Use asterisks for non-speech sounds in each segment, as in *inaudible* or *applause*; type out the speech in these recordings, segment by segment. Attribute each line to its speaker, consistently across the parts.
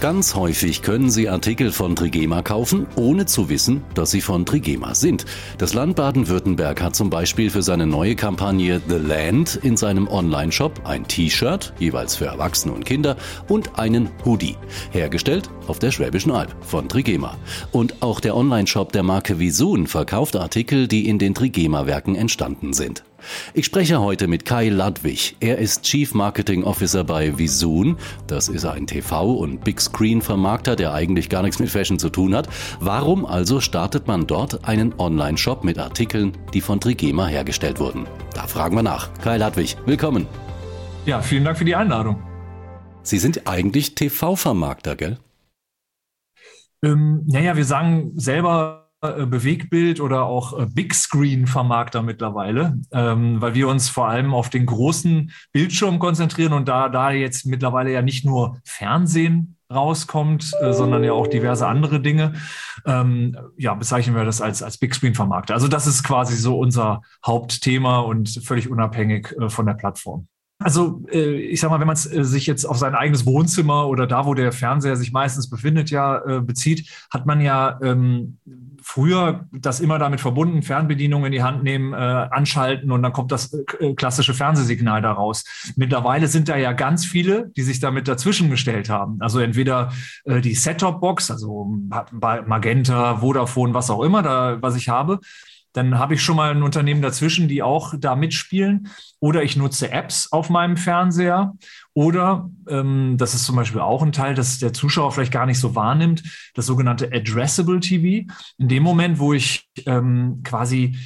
Speaker 1: Ganz häufig können Sie Artikel von Trigema kaufen, ohne zu wissen, dass sie von Trigema sind. Das Land Baden-Württemberg hat zum Beispiel für seine neue Kampagne The Land in seinem Online-Shop ein T-Shirt, jeweils für Erwachsene und Kinder, und einen Hoodie, hergestellt auf der Schwäbischen Alb von Trigema. Und auch der Online-Shop der Marke Visun verkauft Artikel, die in den Trigema-Werken entstanden sind. Ich spreche heute mit Kai Ludwig. Er ist Chief Marketing Officer bei Visun. Das ist ein TV- und Big Screen-Vermarkter, der eigentlich gar nichts mit Fashion zu tun hat. Warum also startet man dort einen Online-Shop mit Artikeln, die von Trigema hergestellt wurden? Da fragen wir nach. Kai Ludwig, willkommen.
Speaker 2: Ja, vielen Dank für die Einladung.
Speaker 1: Sie sind eigentlich TV-Vermarkter, gell?
Speaker 2: Ähm, naja, wir sagen selber, Bewegbild oder auch äh, Big Screen Vermarkter mittlerweile, ähm, weil wir uns vor allem auf den großen Bildschirm konzentrieren und da, da jetzt mittlerweile ja nicht nur Fernsehen rauskommt, äh, sondern ja auch diverse andere Dinge, ähm, ja, bezeichnen wir das als, als Big Screen Vermarkter. Also das ist quasi so unser Hauptthema und völlig unabhängig äh, von der Plattform. Also äh, ich sag mal, wenn man äh, sich jetzt auf sein eigenes Wohnzimmer oder da, wo der Fernseher sich meistens befindet, ja äh, bezieht, hat man ja ähm, früher das immer damit verbunden, Fernbedienung in die Hand nehmen, anschalten und dann kommt das klassische Fernsehsignal daraus. Mittlerweile sind da ja ganz viele, die sich damit dazwischen gestellt haben. Also entweder die Set-Top-Box, also Magenta, Vodafone, was auch immer, da, was ich habe, dann habe ich schon mal ein Unternehmen dazwischen, die auch da mitspielen. Oder ich nutze Apps auf meinem Fernseher. Oder, ähm, das ist zum Beispiel auch ein Teil, das der Zuschauer vielleicht gar nicht so wahrnimmt, das sogenannte Addressable TV. In dem Moment, wo ich ähm, quasi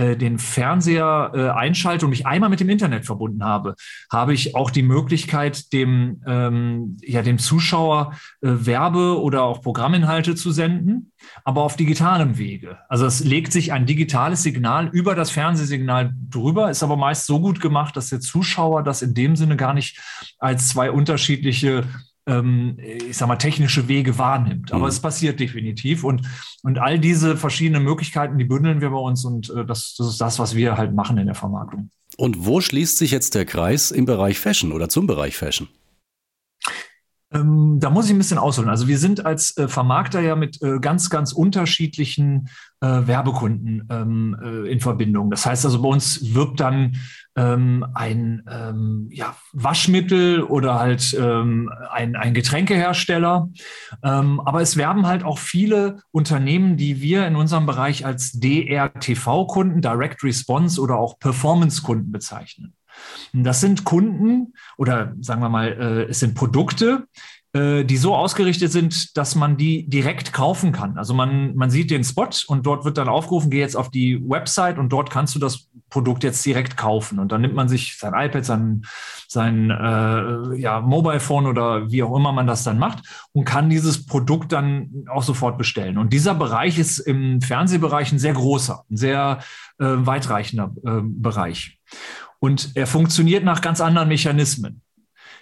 Speaker 2: äh, den Fernseher äh, einschalte und mich einmal mit dem Internet verbunden habe, habe ich auch die Möglichkeit, dem, ähm, ja, dem Zuschauer äh, Werbe- oder auch Programminhalte zu senden, aber auf digitalem Wege. Also es legt sich ein digitales Signal über das Fernsehsignal drüber, ist aber meist so gut gemacht, dass der Zuschauer das in dem Sinne gar nicht als zwei unterschiedliche ähm, ich sag mal, technische Wege wahrnimmt. Aber mhm. es passiert definitiv. Und, und all diese verschiedenen Möglichkeiten, die bündeln wir bei uns und äh, das, das ist das, was wir halt machen in der Vermarktung.
Speaker 1: Und wo schließt sich jetzt der Kreis im Bereich Fashion oder zum Bereich Fashion?
Speaker 2: Da muss ich ein bisschen ausholen. Also wir sind als äh, Vermarkter ja mit äh, ganz, ganz unterschiedlichen äh, Werbekunden ähm, äh, in Verbindung. Das heißt also, bei uns wirbt dann ähm, ein ähm, ja, Waschmittel oder halt ähm, ein, ein Getränkehersteller. Ähm, aber es werben halt auch viele Unternehmen, die wir in unserem Bereich als DRTV-Kunden, Direct Response oder auch Performance-Kunden bezeichnen. Das sind Kunden oder sagen wir mal, äh, es sind Produkte, die so ausgerichtet sind, dass man die direkt kaufen kann. Also man, man sieht den Spot und dort wird dann aufgerufen, geh jetzt auf die Website und dort kannst du das Produkt jetzt direkt kaufen. Und dann nimmt man sich sein iPad, sein, sein äh, ja, Mobile Phone oder wie auch immer man das dann macht und kann dieses Produkt dann auch sofort bestellen. Und dieser Bereich ist im Fernsehbereich ein sehr großer, ein sehr äh, weitreichender äh, Bereich. Und er funktioniert nach ganz anderen Mechanismen.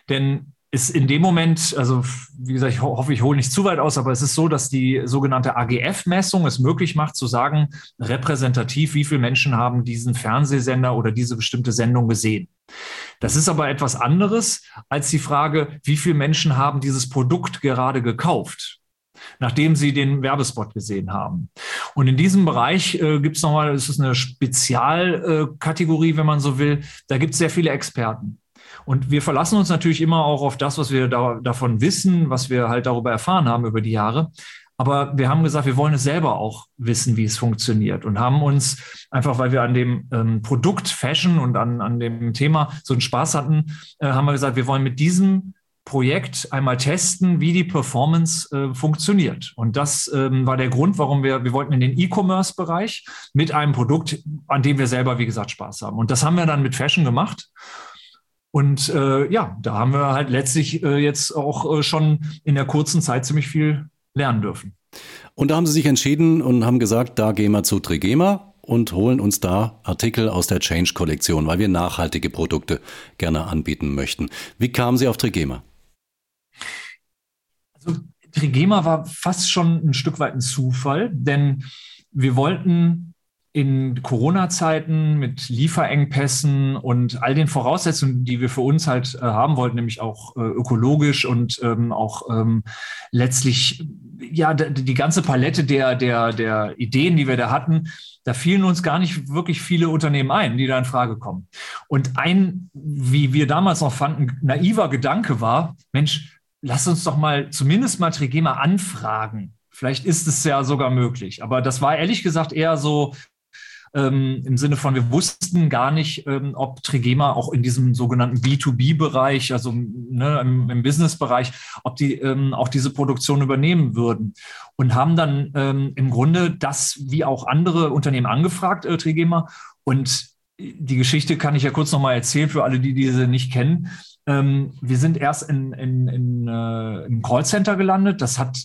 Speaker 2: Denn ist in dem Moment, also wie gesagt, ich hoffe, ich hole nicht zu weit aus, aber es ist so, dass die sogenannte AGF-Messung es möglich macht zu sagen, repräsentativ, wie viele Menschen haben diesen Fernsehsender oder diese bestimmte Sendung gesehen. Das ist aber etwas anderes als die Frage, wie viele Menschen haben dieses Produkt gerade gekauft nachdem sie den Werbespot gesehen haben. Und in diesem Bereich äh, gibt es nochmal, es ist eine Spezialkategorie, äh, wenn man so will, da gibt es sehr viele Experten. Und wir verlassen uns natürlich immer auch auf das, was wir da, davon wissen, was wir halt darüber erfahren haben über die Jahre. Aber wir haben gesagt, wir wollen es selber auch wissen, wie es funktioniert und haben uns einfach, weil wir an dem ähm, Produkt Fashion und an, an dem Thema so einen Spaß hatten, äh, haben wir gesagt, wir wollen mit diesem Projekt einmal testen, wie die Performance äh, funktioniert. Und das ähm, war der Grund, warum wir, wir wollten in den E-Commerce-Bereich mit einem Produkt, an dem wir selber, wie gesagt, Spaß haben. Und das haben wir dann mit Fashion gemacht. Und äh, ja, da haben wir halt letztlich äh, jetzt auch äh, schon in der kurzen Zeit ziemlich viel lernen dürfen.
Speaker 1: Und da haben Sie sich entschieden und haben gesagt, da gehen wir zu Trigema und holen uns da Artikel aus der Change-Kollektion, weil wir nachhaltige Produkte gerne anbieten möchten. Wie kamen Sie auf Trigema?
Speaker 2: Also Trigema war fast schon ein Stück weit ein Zufall, denn wir wollten in Corona-Zeiten mit Lieferengpässen und all den Voraussetzungen, die wir für uns halt äh, haben wollten, nämlich auch äh, ökologisch und ähm, auch ähm, letztlich ja die ganze Palette der, der, der Ideen, die wir da hatten, da fielen uns gar nicht wirklich viele Unternehmen ein, die da in Frage kommen. Und ein, wie wir damals noch fanden, naiver Gedanke war, Mensch, lass uns doch mal zumindest mal Trigema anfragen. Vielleicht ist es ja sogar möglich. Aber das war ehrlich gesagt eher so ähm, im Sinne von, wir wussten gar nicht, ähm, ob Trigema auch in diesem sogenannten B2B-Bereich, also ne, im, im Business-Bereich, ob die ähm, auch diese Produktion übernehmen würden. Und haben dann ähm, im Grunde das wie auch andere Unternehmen angefragt, äh, Trigema. Und die Geschichte kann ich ja kurz nochmal erzählen für alle, die diese nicht kennen. Ähm, wir sind erst in, in, in, äh, im Callcenter gelandet. Das hat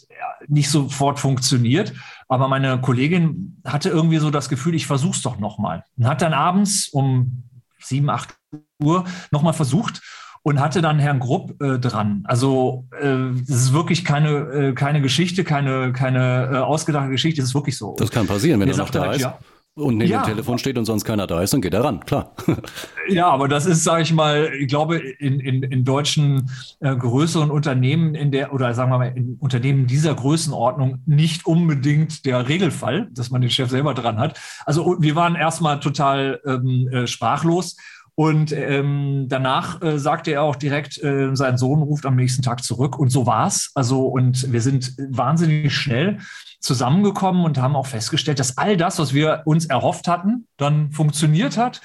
Speaker 2: nicht sofort funktioniert. Aber meine Kollegin hatte irgendwie so das Gefühl, ich versuche es doch nochmal. Und hat dann abends um sieben, acht Uhr nochmal versucht und hatte dann Herrn Grupp äh, dran. Also äh, das ist wirklich keine, äh, keine Geschichte, keine, keine äh, ausgedachte Geschichte, es ist wirklich so.
Speaker 1: Das kann passieren, wenn er noch da ist. Ja, und neben ja. dem Telefon steht und sonst keiner da ist, dann geht er ran, klar. *laughs*
Speaker 2: Ja, aber das ist, sage ich mal, ich glaube, in, in, in deutschen äh, größeren Unternehmen in der, oder sagen wir mal, in Unternehmen dieser Größenordnung nicht unbedingt der Regelfall, dass man den Chef selber dran hat. Also wir waren erstmal total ähm, äh, sprachlos. Und ähm, danach äh, sagte er auch direkt, äh, sein Sohn ruft am nächsten Tag zurück. Und so war's. Also, und wir sind wahnsinnig schnell zusammengekommen und haben auch festgestellt, dass all das, was wir uns erhofft hatten, dann funktioniert hat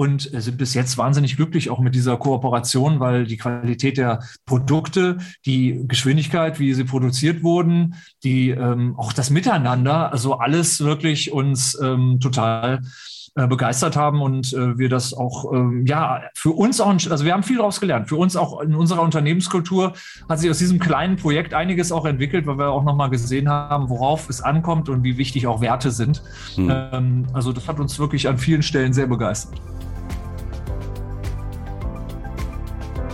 Speaker 2: und sind bis jetzt wahnsinnig glücklich auch mit dieser Kooperation, weil die Qualität der Produkte, die Geschwindigkeit, wie sie produziert wurden, die ähm, auch das Miteinander, also alles wirklich uns ähm, total äh, begeistert haben und äh, wir das auch, ähm, ja, für uns auch, also wir haben viel daraus gelernt. Für uns auch in unserer Unternehmenskultur hat sich aus diesem kleinen Projekt einiges auch entwickelt, weil wir auch nochmal gesehen haben, worauf es ankommt und wie wichtig auch Werte sind. Hm. Ähm, also das hat uns wirklich an vielen Stellen sehr begeistert.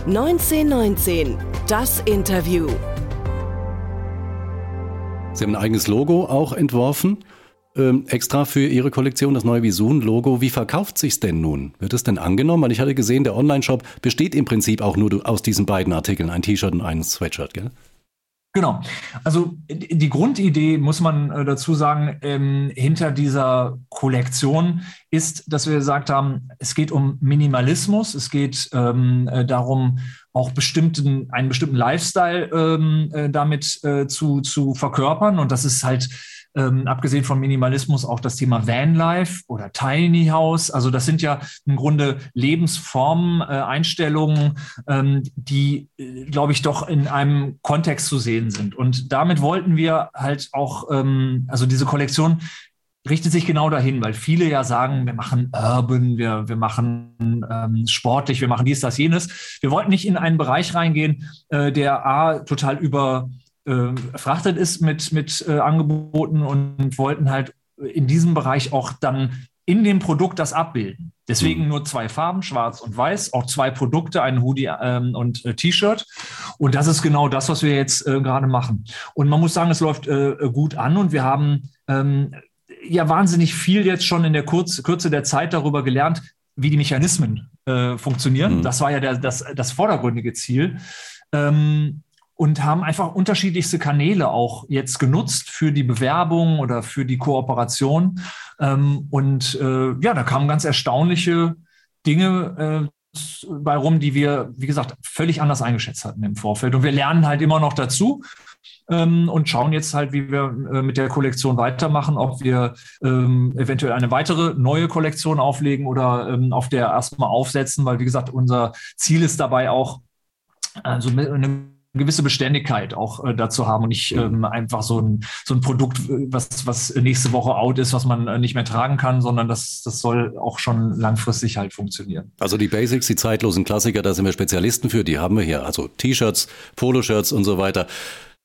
Speaker 3: 1919, das Interview.
Speaker 1: Sie haben ein eigenes Logo auch entworfen ähm, extra für Ihre Kollektion, das neue Visun-Logo. Wie verkauft sich's denn nun? Wird es denn angenommen? Weil ich hatte gesehen, der Online-Shop besteht im Prinzip auch nur aus diesen beiden Artikeln, ein T-Shirt und ein Sweatshirt, gell?
Speaker 2: Genau. Also die Grundidee, muss man äh, dazu sagen, ähm, hinter dieser Kollektion ist, dass wir gesagt haben, es geht um Minimalismus, es geht ähm, äh, darum, auch bestimmten, einen bestimmten Lifestyle ähm, äh, damit äh, zu, zu verkörpern. Und das ist halt ähm, abgesehen von Minimalismus auch das Thema Vanlife oder Tiny House. Also das sind ja im Grunde Lebensformen, äh, Einstellungen, ähm, die, äh, glaube ich, doch in einem Kontext zu sehen sind. Und damit wollten wir halt auch, ähm, also diese Kollektion richtet sich genau dahin, weil viele ja sagen, wir machen Urban, wir, wir machen ähm, sportlich, wir machen dies, das, jenes. Wir wollten nicht in einen Bereich reingehen, äh, der A, total über äh, ist mit, mit äh, Angeboten und wollten halt in diesem Bereich auch dann in dem Produkt das abbilden. Deswegen mhm. nur zwei Farben, schwarz und weiß, auch zwei Produkte, ein Hoodie ähm, und äh, T-Shirt. Und das ist genau das, was wir jetzt äh, gerade machen. Und man muss sagen, es läuft äh, gut an und wir haben ähm, ja wahnsinnig viel jetzt schon in der Kurz, Kürze der Zeit darüber gelernt, wie die Mechanismen äh, funktionieren. Mhm. Das war ja der, das, das vordergründige Ziel. Ähm, und haben einfach unterschiedlichste Kanäle auch jetzt genutzt für die Bewerbung oder für die Kooperation. Ähm, und äh, ja, da kamen ganz erstaunliche Dinge äh, bei rum, die wir, wie gesagt, völlig anders eingeschätzt hatten im Vorfeld. Und wir lernen halt immer noch dazu ähm, und schauen jetzt halt, wie wir äh, mit der Kollektion weitermachen, ob wir ähm, eventuell eine weitere neue Kollektion auflegen oder ähm, auf der erstmal aufsetzen, weil, wie gesagt, unser Ziel ist dabei auch, also eine gewisse Beständigkeit auch äh, dazu haben und nicht ähm, einfach so ein, so ein Produkt, was, was nächste Woche out ist, was man äh, nicht mehr tragen kann, sondern das, das soll auch schon langfristig halt funktionieren.
Speaker 1: Also die Basics, die zeitlosen Klassiker, da sind wir Spezialisten für, die haben wir hier. Also T-Shirts, Poloshirts und so weiter.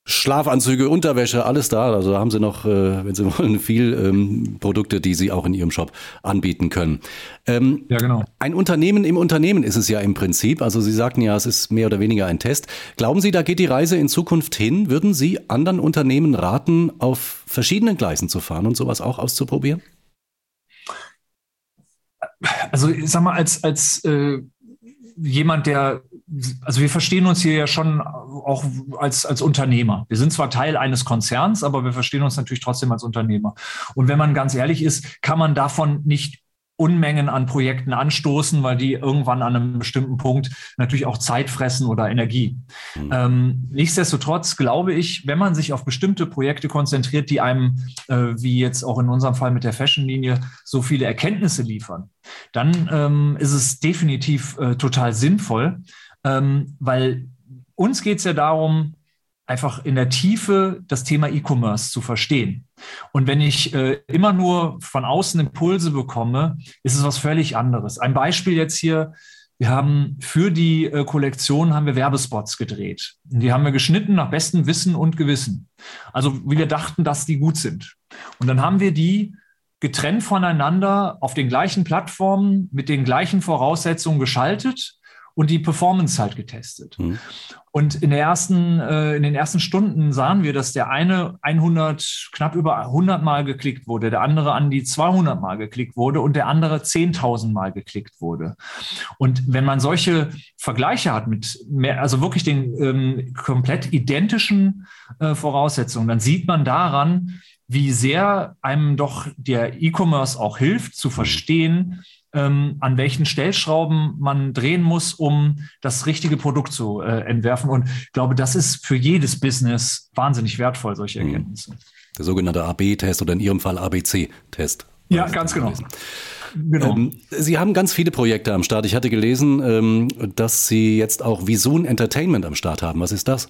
Speaker 1: Schlafanzüge, Unterwäsche, alles da. Also da haben Sie noch, äh, wenn Sie *laughs* wollen, viel ähm, Produkte, die Sie auch in Ihrem Shop anbieten können. Ähm, ja, genau. Ein Unternehmen im Unternehmen ist es ja im Prinzip. Also Sie sagten ja, es ist mehr oder weniger ein Test. Glauben Sie, da geht die Reise in Zukunft hin? Würden Sie anderen Unternehmen raten, auf verschiedenen Gleisen zu fahren und sowas auch auszuprobieren?
Speaker 2: Also ich sag mal, als, als äh, jemand, der, also wir verstehen uns hier ja schon auch als, als Unternehmer. Wir sind zwar Teil eines Konzerns, aber wir verstehen uns natürlich trotzdem als Unternehmer. Und wenn man ganz ehrlich ist, kann man davon nicht Unmengen an Projekten anstoßen, weil die irgendwann an einem bestimmten Punkt natürlich auch Zeit fressen oder Energie. Mhm. Ähm, nichtsdestotrotz glaube ich, wenn man sich auf bestimmte Projekte konzentriert, die einem, äh, wie jetzt auch in unserem Fall mit der Fashion-Linie, so viele Erkenntnisse liefern, dann ähm, ist es definitiv äh, total sinnvoll, ähm, weil uns geht es ja darum, einfach in der Tiefe das Thema E-Commerce zu verstehen. Und wenn ich äh, immer nur von außen Impulse bekomme, ist es was völlig anderes. Ein Beispiel jetzt hier. Wir haben für die äh, Kollektion haben wir Werbespots gedreht. Und die haben wir geschnitten nach bestem Wissen und Gewissen. Also wie wir dachten, dass die gut sind. Und dann haben wir die getrennt voneinander auf den gleichen Plattformen mit den gleichen Voraussetzungen geschaltet und die Performance halt getestet. Mhm. Und in, der ersten, äh, in den ersten Stunden sahen wir, dass der eine 100, knapp über 100 Mal geklickt wurde, der andere an die 200 Mal geklickt wurde und der andere 10.000 Mal geklickt wurde. Und wenn man solche Vergleiche hat mit mehr, also wirklich den ähm, komplett identischen äh, Voraussetzungen, dann sieht man daran, wie sehr einem doch der E-Commerce auch hilft zu verstehen, ähm, an welchen Stellschrauben man drehen muss, um das richtige Produkt zu äh, entwerfen. Und ich glaube, das ist für jedes Business wahnsinnig wertvoll, solche mhm. Erkenntnisse.
Speaker 1: Der sogenannte AB-Test oder in Ihrem Fall ABC-Test.
Speaker 2: Ja, ganz genau.
Speaker 1: Genau. Ähm, Sie haben ganz viele Projekte am Start. Ich hatte gelesen, ähm, dass Sie jetzt auch Visun Entertainment am Start haben. Was ist das?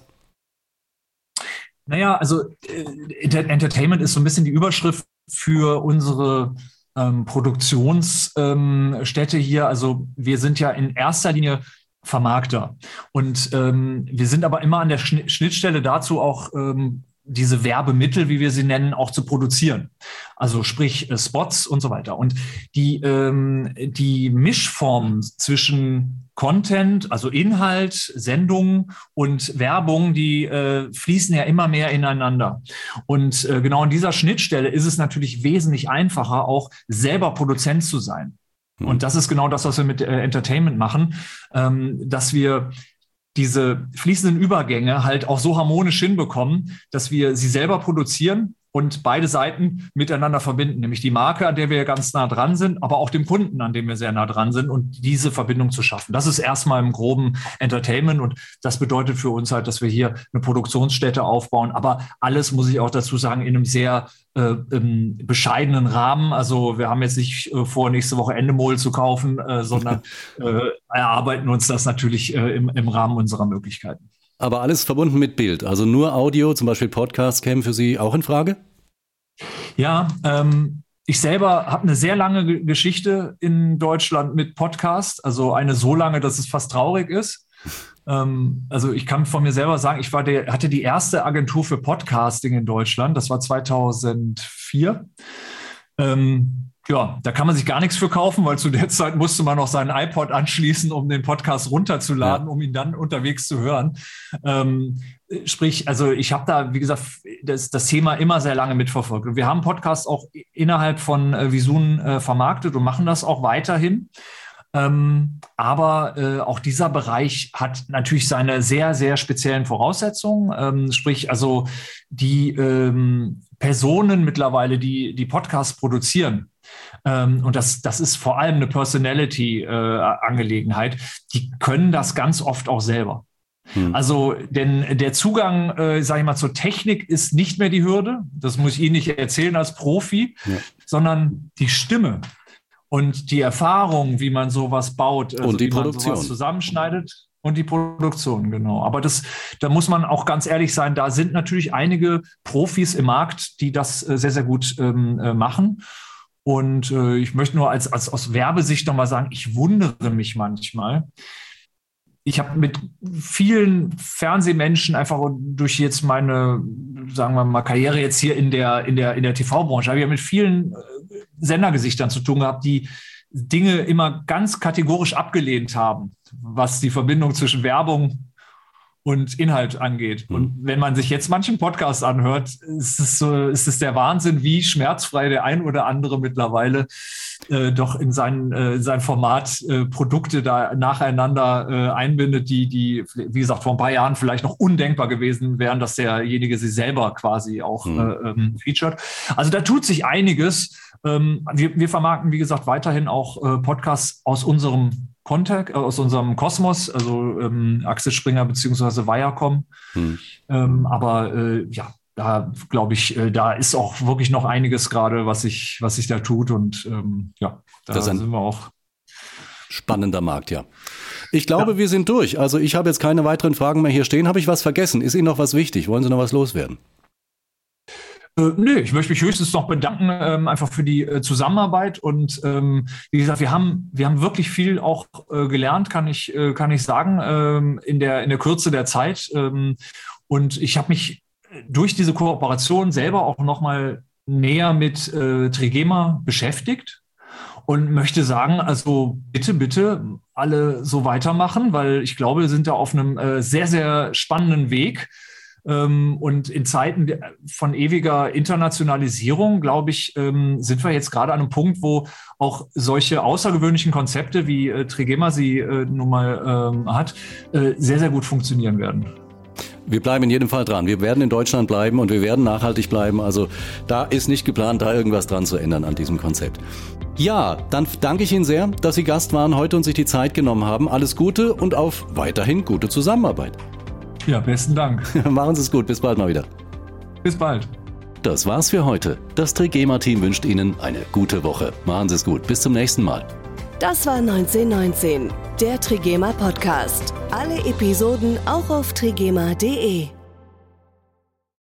Speaker 2: Naja, also äh, Entertainment ist so ein bisschen die Überschrift für unsere ähm, Produktionsstätte ähm, hier. Also wir sind ja in erster Linie Vermarkter. Und ähm, wir sind aber immer an der Schnittstelle dazu auch ähm, diese Werbemittel, wie wir sie nennen, auch zu produzieren. Also sprich äh, Spots und so weiter. Und die, ähm, die Mischform zwischen Content, also Inhalt, Sendung und Werbung, die äh, fließen ja immer mehr ineinander. Und äh, genau an dieser Schnittstelle ist es natürlich wesentlich einfacher, auch selber Produzent zu sein. Hm. Und das ist genau das, was wir mit äh, Entertainment machen, ähm, dass wir diese fließenden Übergänge halt auch so harmonisch hinbekommen, dass wir sie selber produzieren und beide Seiten miteinander verbinden, nämlich die Marke, an der wir ganz nah dran sind, aber auch dem Kunden, an dem wir sehr nah dran sind und diese Verbindung zu schaffen. Das ist erstmal im groben Entertainment und das bedeutet für uns halt, dass wir hier eine Produktionsstätte aufbauen, aber alles muss ich auch dazu sagen in einem sehr äh, bescheidenen Rahmen. Also wir haben jetzt nicht äh, vor, nächste Woche Endemol zu kaufen, äh, sondern *laughs* äh, erarbeiten uns das natürlich äh, im, im Rahmen unserer Möglichkeiten.
Speaker 1: Aber alles verbunden mit Bild. Also nur Audio, zum Beispiel Podcast, kämen für Sie auch in Frage?
Speaker 2: Ja, ähm, ich selber habe eine sehr lange Geschichte in Deutschland mit Podcast. Also eine so lange, dass es fast traurig ist. Ähm, also ich kann von mir selber sagen, ich war der, hatte die erste Agentur für Podcasting in Deutschland. Das war 2004. Ähm, ja, da kann man sich gar nichts für kaufen, weil zu der Zeit musste man noch seinen iPod anschließen, um den Podcast runterzuladen, ja. um ihn dann unterwegs zu hören. Ähm, sprich, also ich habe da, wie gesagt, das, das Thema immer sehr lange mitverfolgt. Und wir haben Podcasts auch innerhalb von äh, Visun äh, vermarktet und machen das auch weiterhin. Ähm, aber äh, auch dieser Bereich hat natürlich seine sehr, sehr speziellen Voraussetzungen. Ähm, sprich, also die ähm, Personen mittlerweile, die die Podcasts produzieren, ähm, und das, das ist vor allem eine Personality-Angelegenheit. Äh, die können das ganz oft auch selber. Hm. Also, denn der Zugang, äh, sage ich mal, zur Technik ist nicht mehr die Hürde. Das muss ich Ihnen nicht erzählen als Profi, ja. sondern die Stimme und die Erfahrung, wie man sowas baut,
Speaker 1: also und die
Speaker 2: wie
Speaker 1: Produktion. man sowas
Speaker 2: zusammenschneidet. Und die Produktion, genau. Aber das, da muss man auch ganz ehrlich sein, da sind natürlich einige Profis im Markt, die das äh, sehr, sehr gut ähm, äh, machen. Und äh, ich möchte nur als, als aus Werbesicht nochmal sagen, ich wundere mich manchmal. Ich habe mit vielen Fernsehmenschen einfach durch jetzt meine, sagen wir mal, Karriere jetzt hier in der, in der, in der TV-Branche, habe ich ja mit vielen Sendergesichtern zu tun gehabt, die Dinge immer ganz kategorisch abgelehnt haben, was die Verbindung zwischen Werbung und Inhalt angeht. Mhm. Und wenn man sich jetzt manchen Podcast anhört, ist es, so, ist es der Wahnsinn, wie schmerzfrei der ein oder andere mittlerweile äh, doch in sein, äh, sein Format äh, Produkte da nacheinander äh, einbindet, die, die, wie gesagt, vor ein paar Jahren vielleicht noch undenkbar gewesen wären, dass derjenige sie selber quasi auch mhm. äh, ähm, featured. Also da tut sich einiges. Ähm, wir, wir vermarkten, wie gesagt, weiterhin auch äh, Podcasts aus unserem Kontext, äh, aus unserem Kosmos, also ähm, Axel Springer beziehungsweise Viacom. Hm. Ähm, aber äh, ja, da glaube ich, äh, da ist auch wirklich noch einiges gerade, was sich, was sich da tut. Und ähm, ja, da sind wir auch.
Speaker 1: Spannender Markt, ja. Ich glaube, ja. wir sind durch. Also ich habe jetzt keine weiteren Fragen mehr hier stehen. Habe ich was vergessen? Ist Ihnen noch was wichtig? Wollen Sie noch was loswerden?
Speaker 2: Äh, nö, ich möchte mich höchstens noch bedanken, ähm, einfach für die äh, Zusammenarbeit. Und ähm, wie gesagt, wir haben, wir haben wirklich viel auch äh, gelernt, kann ich, äh, kann ich sagen, ähm, in, der, in der Kürze der Zeit. Ähm, und ich habe mich durch diese Kooperation selber auch nochmal näher mit äh, Trigema beschäftigt und möchte sagen, also bitte, bitte alle so weitermachen, weil ich glaube, wir sind da auf einem äh, sehr, sehr spannenden Weg. Ähm, und in Zeiten von ewiger Internationalisierung, glaube ich, ähm, sind wir jetzt gerade an einem Punkt, wo auch solche außergewöhnlichen Konzepte, wie äh, Trigema sie äh, nun mal ähm, hat, äh, sehr, sehr gut funktionieren werden.
Speaker 1: Wir bleiben in jedem Fall dran. Wir werden in Deutschland bleiben und wir werden nachhaltig bleiben. Also da ist nicht geplant, da irgendwas dran zu ändern an diesem Konzept. Ja, dann danke ich Ihnen sehr, dass Sie Gast waren heute und sich die Zeit genommen haben. Alles Gute und auf weiterhin gute Zusammenarbeit.
Speaker 2: Ja, besten Dank. *laughs*
Speaker 1: Machen Sie es gut. Bis bald mal wieder.
Speaker 2: Bis bald.
Speaker 1: Das war's für heute. Das Trigema-Team wünscht Ihnen eine gute Woche. Machen Sie es gut. Bis zum nächsten Mal.
Speaker 3: Das war 1919, der Trigema Podcast. Alle Episoden auch auf trigema.de.